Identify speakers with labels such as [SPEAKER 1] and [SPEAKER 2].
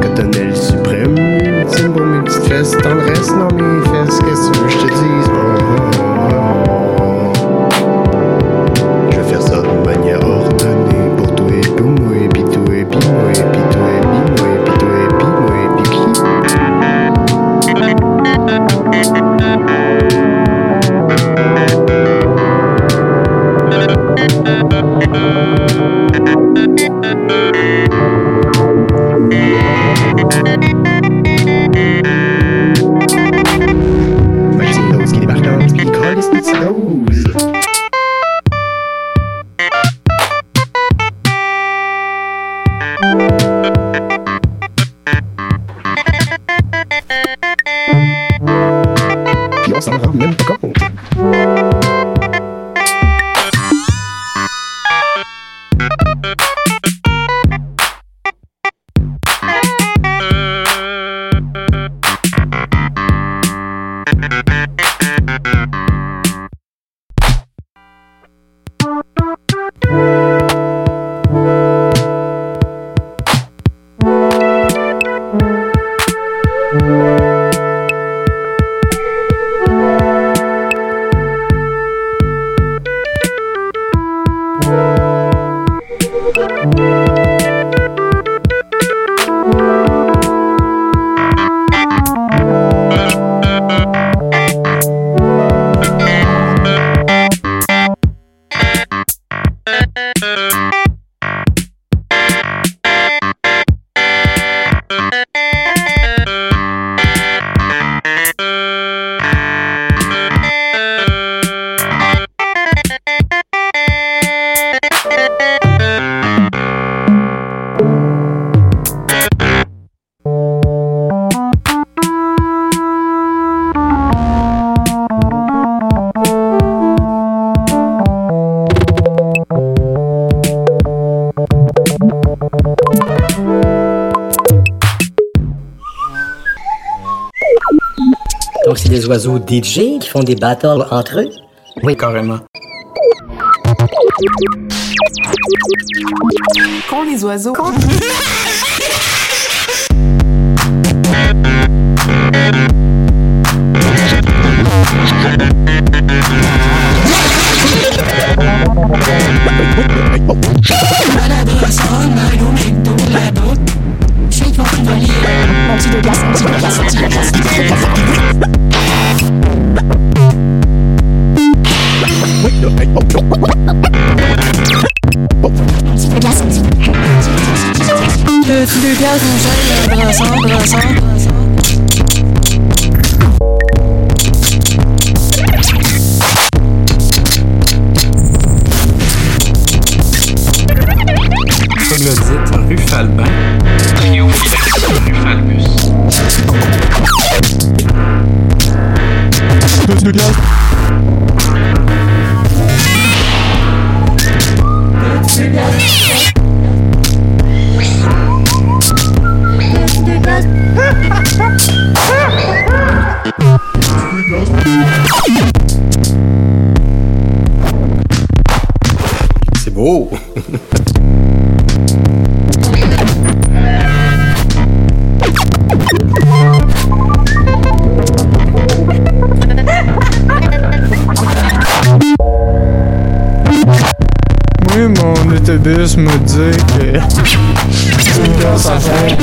[SPEAKER 1] Cotonel suprême, ultime beau multistress dans le reste, non mais Tá dançava mesmo,
[SPEAKER 2] Donc, c'est des oiseaux DJ qui font des battles entre eux?
[SPEAKER 3] Oui, carrément.
[SPEAKER 4] Quand les oiseaux.
[SPEAKER 5] 去편한소
[SPEAKER 3] 리만불러 서,
[SPEAKER 1] C'est beau!
[SPEAKER 6] Oui, mon autobus me dit que. C'est une grosse affaire.